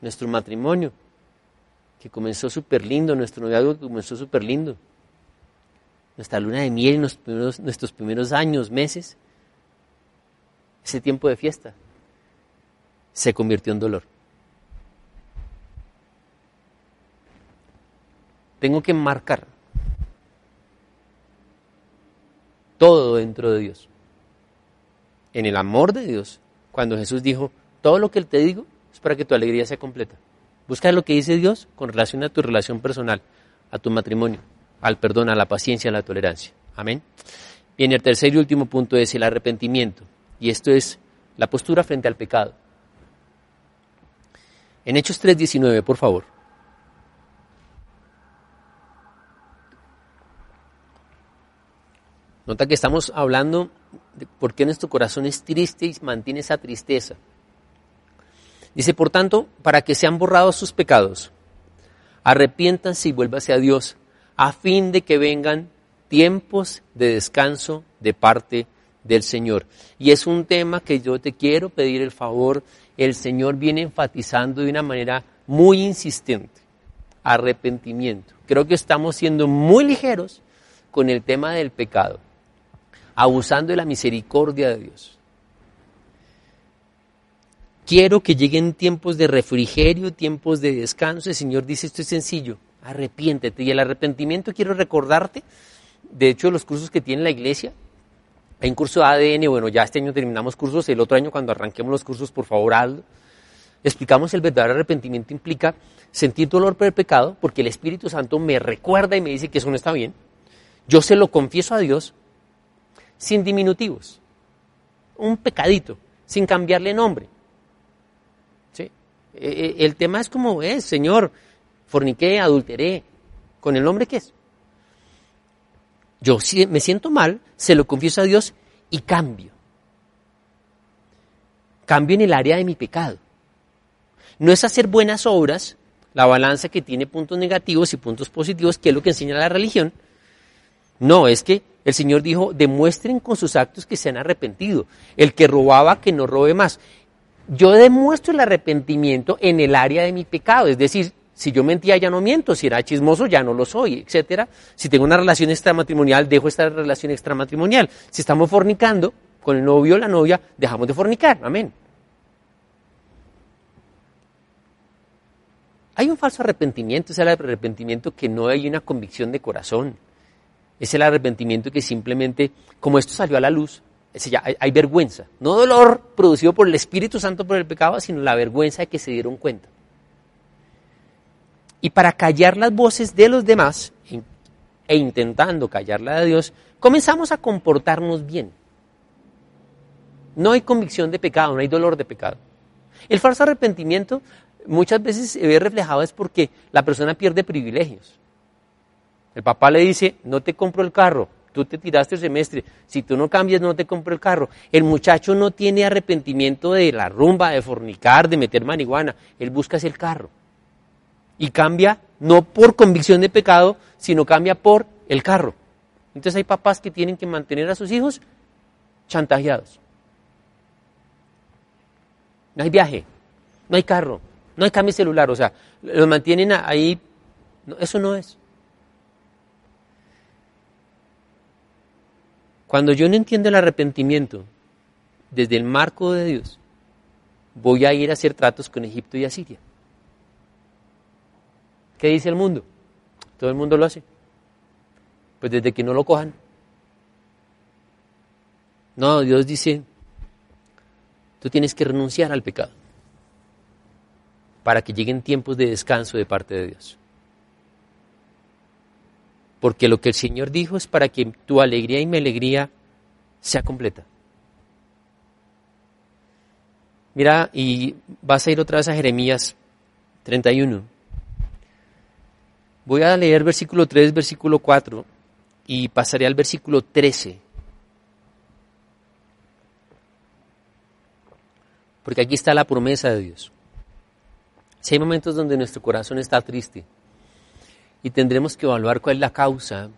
Nuestro matrimonio, que comenzó súper lindo, nuestro noviazgo que comenzó súper lindo, nuestra luna de miel en nuestros primeros años, meses, ese tiempo de fiesta, se convirtió en dolor. Tengo que marcar todo dentro de Dios. En el amor de Dios, cuando Jesús dijo, todo lo que te digo es para que tu alegría sea completa. Busca lo que dice Dios con relación a tu relación personal, a tu matrimonio, al perdón, a la paciencia, a la tolerancia. Amén. Bien, el tercer y último punto es el arrepentimiento. Y esto es la postura frente al pecado. En Hechos 3.19, por favor. Nota que estamos hablando de por qué nuestro corazón es triste y mantiene esa tristeza. Dice, por tanto, para que sean borrados sus pecados, arrepiéntanse y vuélvase a Dios, a fin de que vengan tiempos de descanso de parte del Señor. Y es un tema que yo te quiero pedir el favor, el Señor viene enfatizando de una manera muy insistente, arrepentimiento. Creo que estamos siendo muy ligeros con el tema del pecado abusando de la misericordia de Dios. Quiero que lleguen tiempos de refrigerio, tiempos de descanso. El Señor dice, esto es sencillo, arrepiéntete. Y el arrepentimiento quiero recordarte, de hecho, los cursos que tiene la iglesia. Hay un curso de ADN, bueno, ya este año terminamos cursos, el otro año cuando arranquemos los cursos, por favor, hazlo. Explicamos el verdadero arrepentimiento implica sentir dolor por el pecado, porque el Espíritu Santo me recuerda y me dice que eso no está bien. Yo se lo confieso a Dios, sin diminutivos. Un pecadito, sin cambiarle nombre. ¿Sí? E, e, el tema es como es, Señor, forniqué, adulteré, con el nombre que es. Yo me siento mal, se lo confieso a Dios y cambio. Cambio en el área de mi pecado. No es hacer buenas obras, la balanza que tiene puntos negativos y puntos positivos, que es lo que enseña la religión. No, es que el Señor dijo, demuestren con sus actos que se han arrepentido. El que robaba, que no robe más. Yo demuestro el arrepentimiento en el área de mi pecado, es decir, si yo mentía ya no miento, si era chismoso ya no lo soy, etcétera. Si tengo una relación extramatrimonial, dejo esta relación extramatrimonial. Si estamos fornicando con el novio o la novia, dejamos de fornicar. Amén. Hay un falso arrepentimiento, es el arrepentimiento que no hay una convicción de corazón. Es el arrepentimiento que simplemente, como esto salió a la luz, hay, vergüenza. No dolor producido por el Espíritu Santo por el pecado, sino la vergüenza de que se dieron cuenta. Y para callar las voces de los demás, e intentando callar la de Dios, comenzamos a comportarnos bien. No hay convicción de pecado, no hay dolor de pecado. El falso arrepentimiento muchas veces se ve reflejado es porque la persona pierde privilegios. El papá le dice, no te compro el carro, tú te tiraste el semestre, si tú no cambias no te compro el carro. El muchacho no tiene arrepentimiento de la rumba, de fornicar, de meter marihuana, él busca el carro. Y cambia no por convicción de pecado, sino cambia por el carro. Entonces hay papás que tienen que mantener a sus hijos chantajeados. No hay viaje, no hay carro, no hay cambio celular, o sea, los mantienen ahí. eso no es. Cuando yo no entiendo el arrepentimiento desde el marco de Dios, voy a ir a hacer tratos con Egipto y Asiria. ¿Qué dice el mundo? Todo el mundo lo hace. Pues desde que no lo cojan. No, Dios dice, tú tienes que renunciar al pecado para que lleguen tiempos de descanso de parte de Dios. Porque lo que el Señor dijo es para que tu alegría y mi alegría sea completa. Mira, y vas a ir otra vez a Jeremías 31. Voy a leer versículo 3, versículo 4 y pasaré al versículo 13. Porque aquí está la promesa de Dios. Si hay momentos donde nuestro corazón está triste, y tendremos que evaluar cuál es la causa,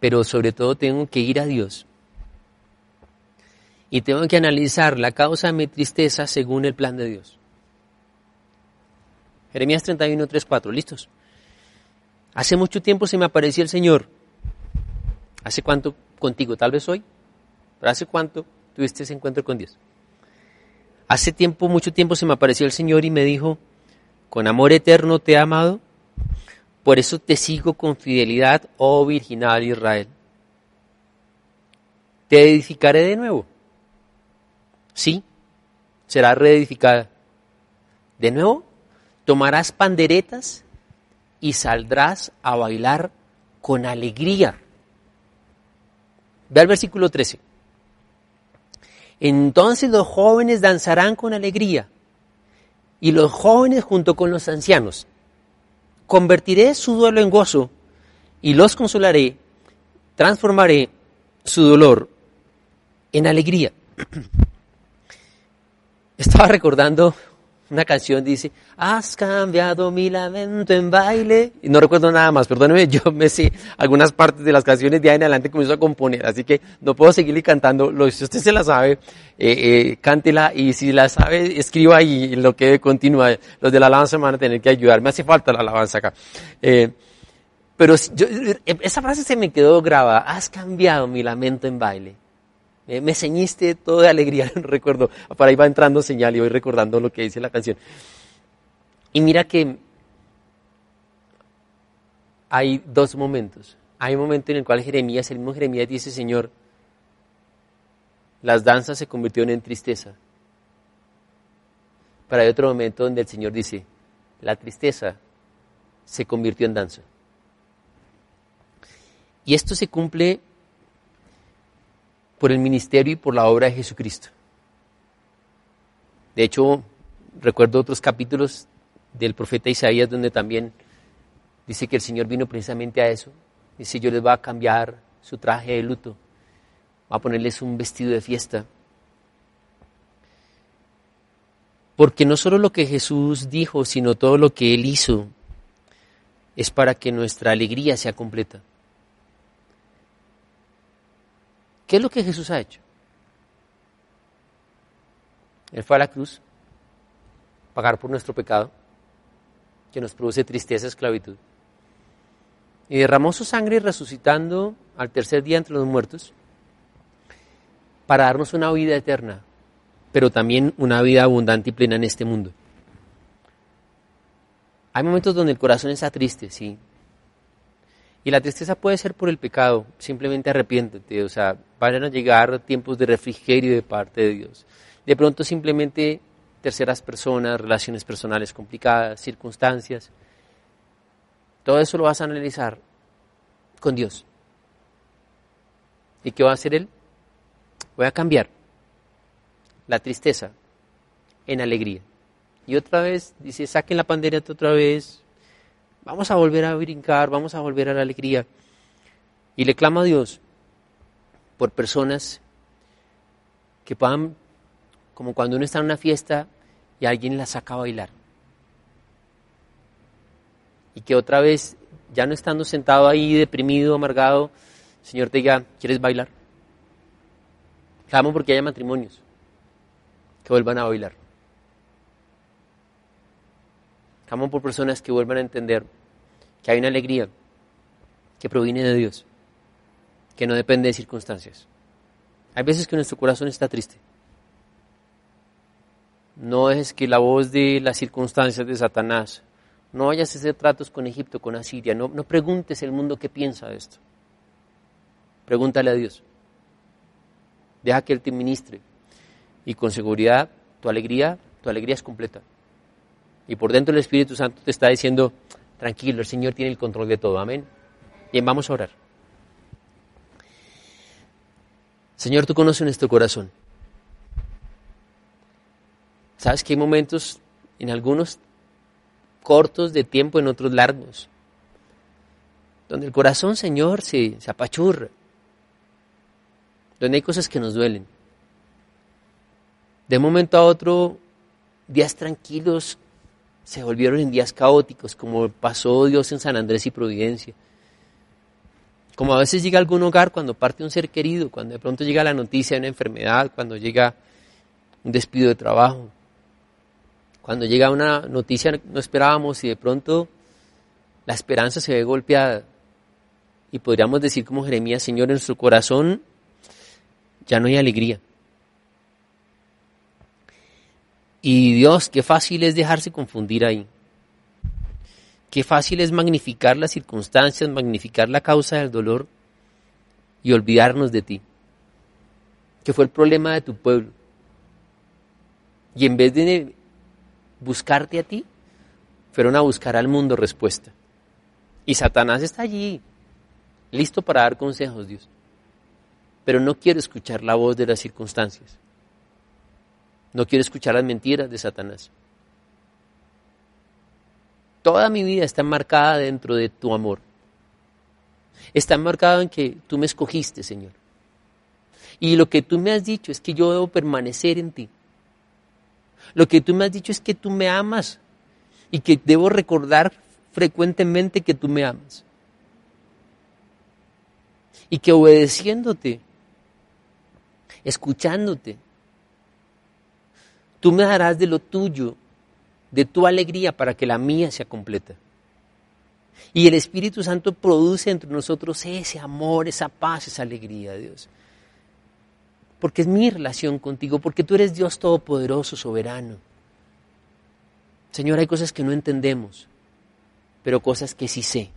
pero sobre todo tengo que ir a Dios y tengo que analizar la causa de mi tristeza según el plan de Dios. Jeremías 31, 3, 4, ¿listos? Hace mucho tiempo se me apareció el Señor. ¿Hace cuánto contigo? Tal vez hoy, pero ¿hace cuánto tuviste ese encuentro con Dios. Hace tiempo, mucho tiempo se me apareció el Señor y me dijo, con amor eterno te he amado, por eso te sigo con fidelidad, oh virginal Israel. Te edificaré de nuevo. Sí, será reedificada. De nuevo, tomarás panderetas y saldrás a bailar con alegría. Ve al versículo 13. Entonces los jóvenes danzarán con alegría y los jóvenes junto con los ancianos. Convertiré su duelo en gozo y los consolaré, transformaré su dolor en alegría. Estaba recordando una canción dice, has cambiado mi lamento en baile. Y no recuerdo nada más, perdóneme, yo me sé algunas partes de las canciones de ahí en adelante comienzo a componer, así que no puedo seguirle cantando. Si usted se la sabe, eh, eh, cántela y si la sabe, escriba y lo que continúa. Los de la alabanza van a tener que ayudar, me hace falta la alabanza acá. Eh, pero yo, esa frase se me quedó grabada, has cambiado mi lamento en baile. Eh, me ceñiste todo de alegría, recuerdo, para ahí va entrando señal y voy recordando lo que dice la canción. Y mira que hay dos momentos. Hay un momento en el cual Jeremías, el mismo Jeremías dice, Señor, las danzas se convirtieron en tristeza. Pero hay otro momento donde el Señor dice, la tristeza se convirtió en danza. Y esto se cumple por el ministerio y por la obra de Jesucristo. De hecho, recuerdo otros capítulos del profeta Isaías donde también dice que el Señor vino precisamente a eso. Dice, yo les va a cambiar su traje de luto, va a ponerles un vestido de fiesta. Porque no solo lo que Jesús dijo, sino todo lo que Él hizo es para que nuestra alegría sea completa. ¿Qué es lo que Jesús ha hecho? Él fue a la cruz, pagar por nuestro pecado, que nos produce tristeza, esclavitud, y derramó su sangre resucitando al tercer día entre los muertos para darnos una vida eterna, pero también una vida abundante y plena en este mundo. Hay momentos donde el corazón está triste, sí, y la tristeza puede ser por el pecado, simplemente arrepiéntete, o sea, van a llegar tiempos de refrigerio de parte de Dios. De pronto simplemente terceras personas, relaciones personales complicadas, circunstancias. Todo eso lo vas a analizar con Dios. ¿Y qué va a hacer Él? Voy a cambiar la tristeza en alegría. Y otra vez dice, saquen la pandereta otra vez, Vamos a volver a brincar, vamos a volver a la alegría. Y le clama a Dios por personas que puedan, como cuando uno está en una fiesta y alguien la saca a bailar. Y que otra vez, ya no estando sentado ahí deprimido, amargado, Señor te diga, ¿quieres bailar? Clamo porque haya matrimonios que vuelvan a bailar. Clamo por personas que vuelvan a entender que hay una alegría que proviene de Dios, que no depende de circunstancias. Hay veces que nuestro corazón está triste. No es que la voz de las circunstancias de Satanás, no vayas a hacer tratos con Egipto, con Asiria, no, no preguntes el mundo qué piensa de esto. Pregúntale a Dios. Deja que Él te ministre. Y con seguridad, tu alegría, tu alegría es completa. Y por dentro el Espíritu Santo te está diciendo, tranquilo, el Señor tiene el control de todo. Amén. Bien, vamos a orar. Señor, tú conoces nuestro corazón. Sabes que hay momentos, en algunos cortos de tiempo, en otros largos, donde el corazón, Señor, se, se apachurra, donde hay cosas que nos duelen. De un momento a otro, días tranquilos se volvieron en días caóticos, como pasó Dios en San Andrés y Providencia. Como a veces llega a algún hogar cuando parte un ser querido, cuando de pronto llega la noticia de una enfermedad, cuando llega un despido de trabajo, cuando llega una noticia no esperábamos y de pronto la esperanza se ve golpeada. Y podríamos decir como Jeremías, Señor, en nuestro corazón ya no hay alegría. Y Dios, qué fácil es dejarse confundir ahí. Qué fácil es magnificar las circunstancias, magnificar la causa del dolor y olvidarnos de ti, que fue el problema de tu pueblo. Y en vez de buscarte a ti, fueron a buscar al mundo respuesta. Y Satanás está allí, listo para dar consejos, Dios. Pero no quiero escuchar la voz de las circunstancias. No quiero escuchar las mentiras de Satanás. Toda mi vida está marcada dentro de tu amor. Está marcada en que tú me escogiste, Señor. Y lo que tú me has dicho es que yo debo permanecer en ti. Lo que tú me has dicho es que tú me amas y que debo recordar frecuentemente que tú me amas. Y que obedeciéndote, escuchándote, tú me darás de lo tuyo, de tu alegría para que la mía sea completa. Y el Espíritu Santo produce entre nosotros ese amor, esa paz, esa alegría, Dios. Porque es mi relación contigo, porque tú eres Dios todopoderoso, soberano. Señor, hay cosas que no entendemos, pero cosas que sí sé.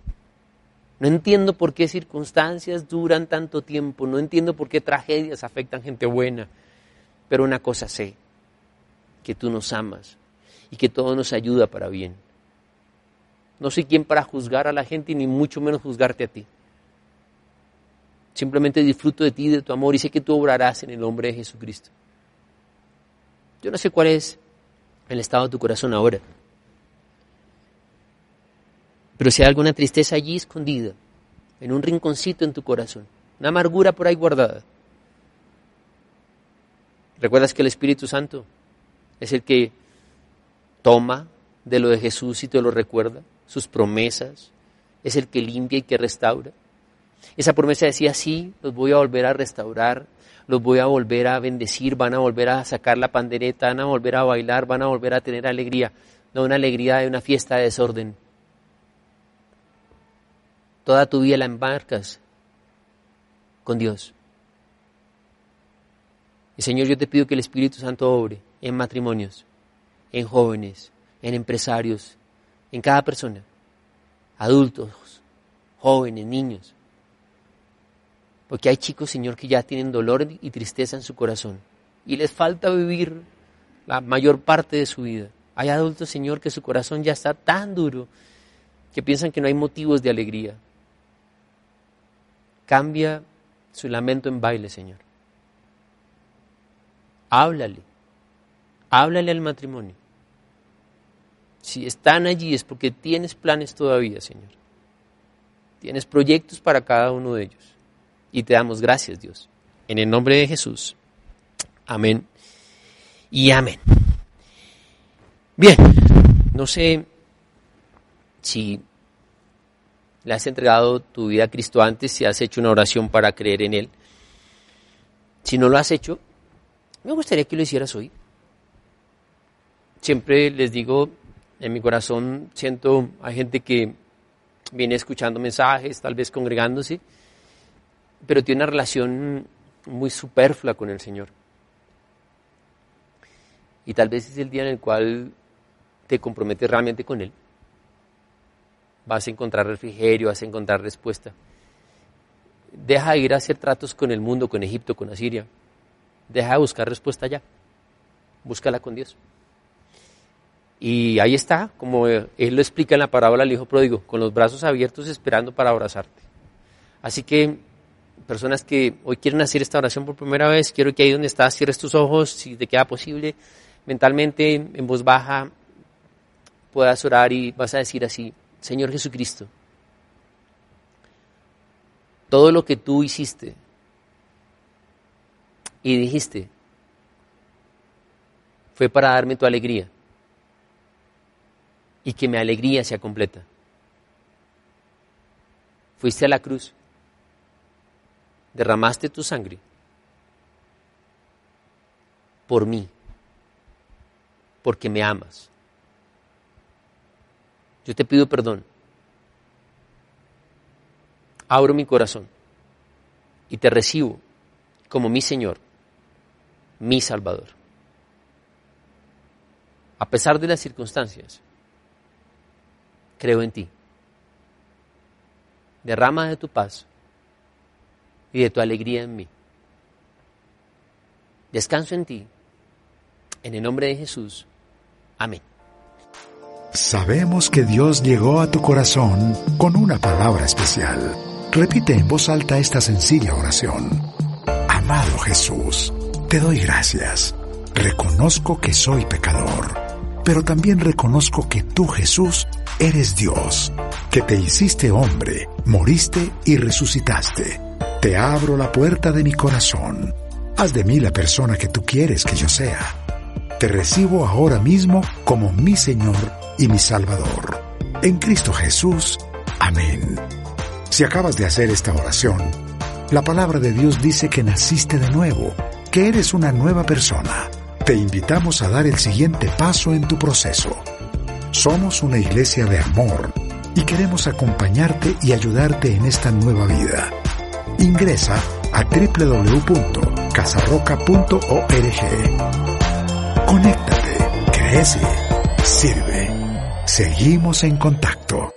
No entiendo por qué circunstancias duran tanto tiempo, no entiendo por qué tragedias afectan gente buena, pero una cosa sé, que tú nos amas y que todo nos ayuda para bien. No soy quien para juzgar a la gente ni mucho menos juzgarte a ti. Simplemente disfruto de ti, de tu amor y sé que tú obrarás en el nombre de Jesucristo. Yo no sé cuál es el estado de tu corazón ahora. Pero si hay alguna tristeza allí escondida, en un rinconcito en tu corazón, una amargura por ahí guardada, ¿recuerdas que el Espíritu Santo es el que toma de lo de Jesús y te lo recuerda? Sus promesas, es el que limpia y que restaura. Esa promesa decía, sí, los voy a volver a restaurar, los voy a volver a bendecir, van a volver a sacar la pandereta, van a volver a bailar, van a volver a tener alegría, no una alegría de una fiesta de desorden. Toda tu vida la embarcas con Dios. Y Señor, yo te pido que el Espíritu Santo obre en matrimonios, en jóvenes, en empresarios, en cada persona, adultos, jóvenes, niños, porque hay chicos, Señor, que ya tienen dolor y tristeza en su corazón y les falta vivir la mayor parte de su vida. Hay adultos, Señor, que su corazón ya está tan duro que piensan que no hay motivos de alegría. Cambia su lamento en baile, Señor. Háblale. Háblale al matrimonio. Si están allí es porque tienes planes todavía, Señor. Tienes proyectos para cada uno de ellos y te damos gracias, Dios. En el nombre de Jesús. Amén y amén. Bien, no sé si le has entregado tu vida a Cristo antes, si has hecho una oración para creer en Él. Si no lo has hecho, me gustaría que lo hicieras hoy. Siempre les digo, en mi corazón siento, hay gente que viene escuchando mensajes, tal vez congregándose, pero tiene una relación muy superflua con el Señor. Y tal vez es el día en el cual te comprometes realmente con Él. Vas a encontrar refrigerio, vas a encontrar respuesta. Deja de ir a hacer tratos con el mundo, con Egipto, con Asiria. Deja de buscar respuesta allá. Búscala con Dios. Y ahí está, como Él lo explica en la parábola del Hijo Pródigo, con los brazos abiertos esperando para abrazarte. Así que personas que hoy quieren hacer esta oración por primera vez, quiero que ahí donde estás cierres tus ojos, si te queda posible, mentalmente, en voz baja, puedas orar y vas a decir así, Señor Jesucristo, todo lo que tú hiciste y dijiste fue para darme tu alegría y que mi alegría sea completa. Fuiste a la cruz derramaste tu sangre por mí, porque me amas. Yo te pido perdón. Abro mi corazón y te recibo como mi Señor, mi Salvador. a pesar de las circunstancias, creo en ti. Derrama de tu paz y de tu alegría en mí. Descanso en ti. En el nombre de Jesús. Amén. Sabemos que Dios llegó a tu corazón con una palabra especial. Repite en voz alta esta sencilla oración. Amado Jesús, te doy gracias. Reconozco que soy pecador, pero también reconozco que tú, Jesús, eres Dios, que te hiciste hombre, moriste y resucitaste. Te abro la puerta de mi corazón. Haz de mí la persona que tú quieres que yo sea. Te recibo ahora mismo como mi Señor y mi Salvador. En Cristo Jesús. Amén. Si acabas de hacer esta oración, la palabra de Dios dice que naciste de nuevo, que eres una nueva persona. Te invitamos a dar el siguiente paso en tu proceso. Somos una iglesia de amor y queremos acompañarte y ayudarte en esta nueva vida. Ingresa a www.casarroca.org. Conéctate, crece, sirve. Seguimos en contacto.